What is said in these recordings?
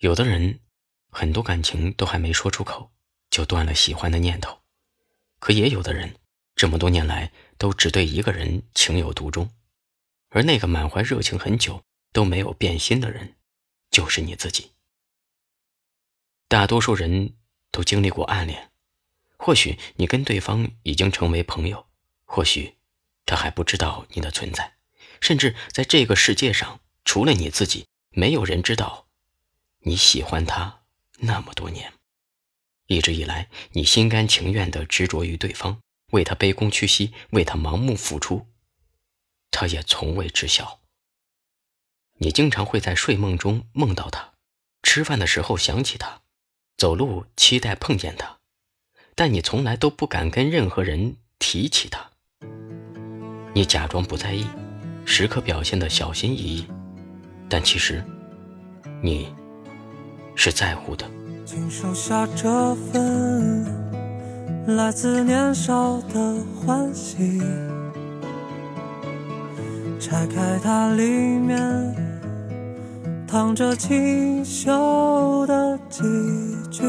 有的人，很多感情都还没说出口，就断了喜欢的念头；可也有的人，这么多年来都只对一个人情有独钟，而那个满怀热情很久都没有变心的人，就是你自己。大多数人都经历过暗恋，或许你跟对方已经成为朋友，或许他还不知道你的存在，甚至在这个世界上，除了你自己，没有人知道。你喜欢他那么多年，一直以来，你心甘情愿的执着于对方，为他卑躬屈膝，为他盲目付出，他也从未知晓。你经常会在睡梦中梦到他，吃饭的时候想起他，走路期待碰见他，但你从来都不敢跟任何人提起他。你假装不在意，时刻表现的小心翼翼，但其实，你。是在乎的。请收下这份来自年少的欢喜，拆开它，里面躺着清秀的几句。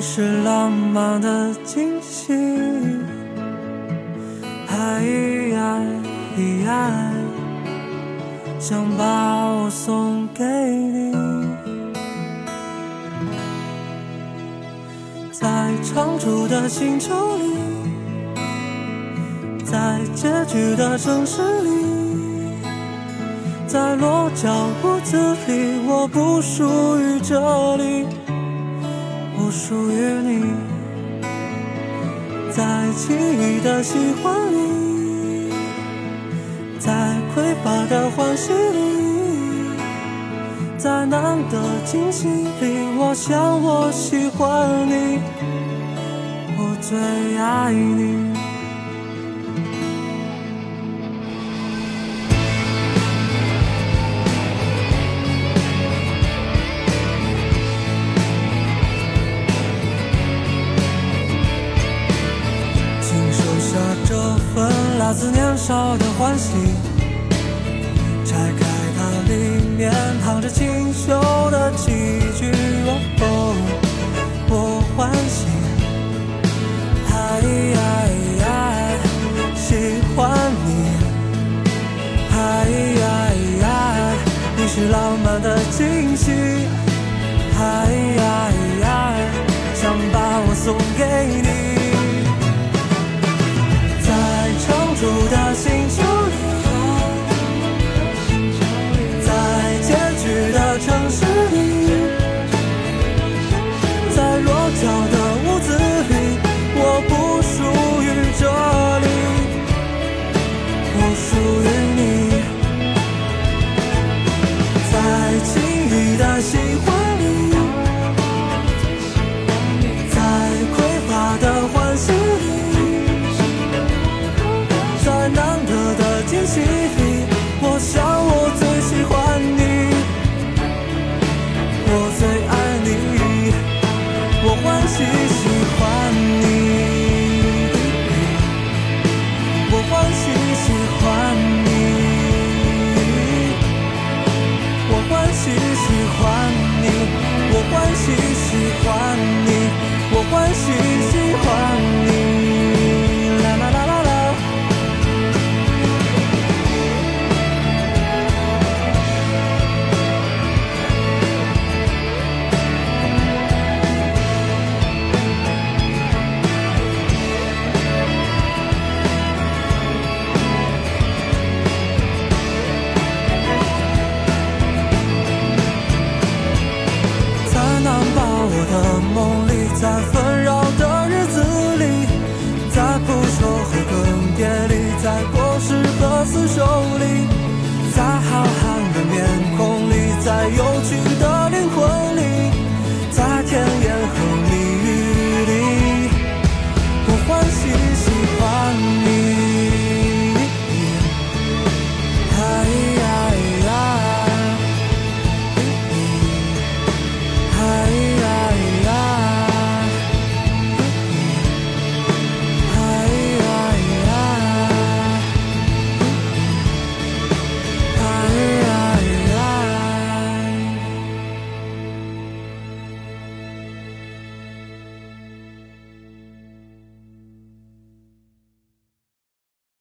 是浪漫的惊喜，爱爱想把我送给你，在长住的星球里，在结局的城市里，在落脚屋子里，我不属于这里。不属于你，在轻易的喜欢里，在匮乏的欢喜里，在难得惊喜里，我想我喜欢你，我最爱你。自年少的欢喜，拆开它，里面躺着清秀的几句。哦，我欢喜，爱爱喜欢你，爱爱你是浪漫的惊喜，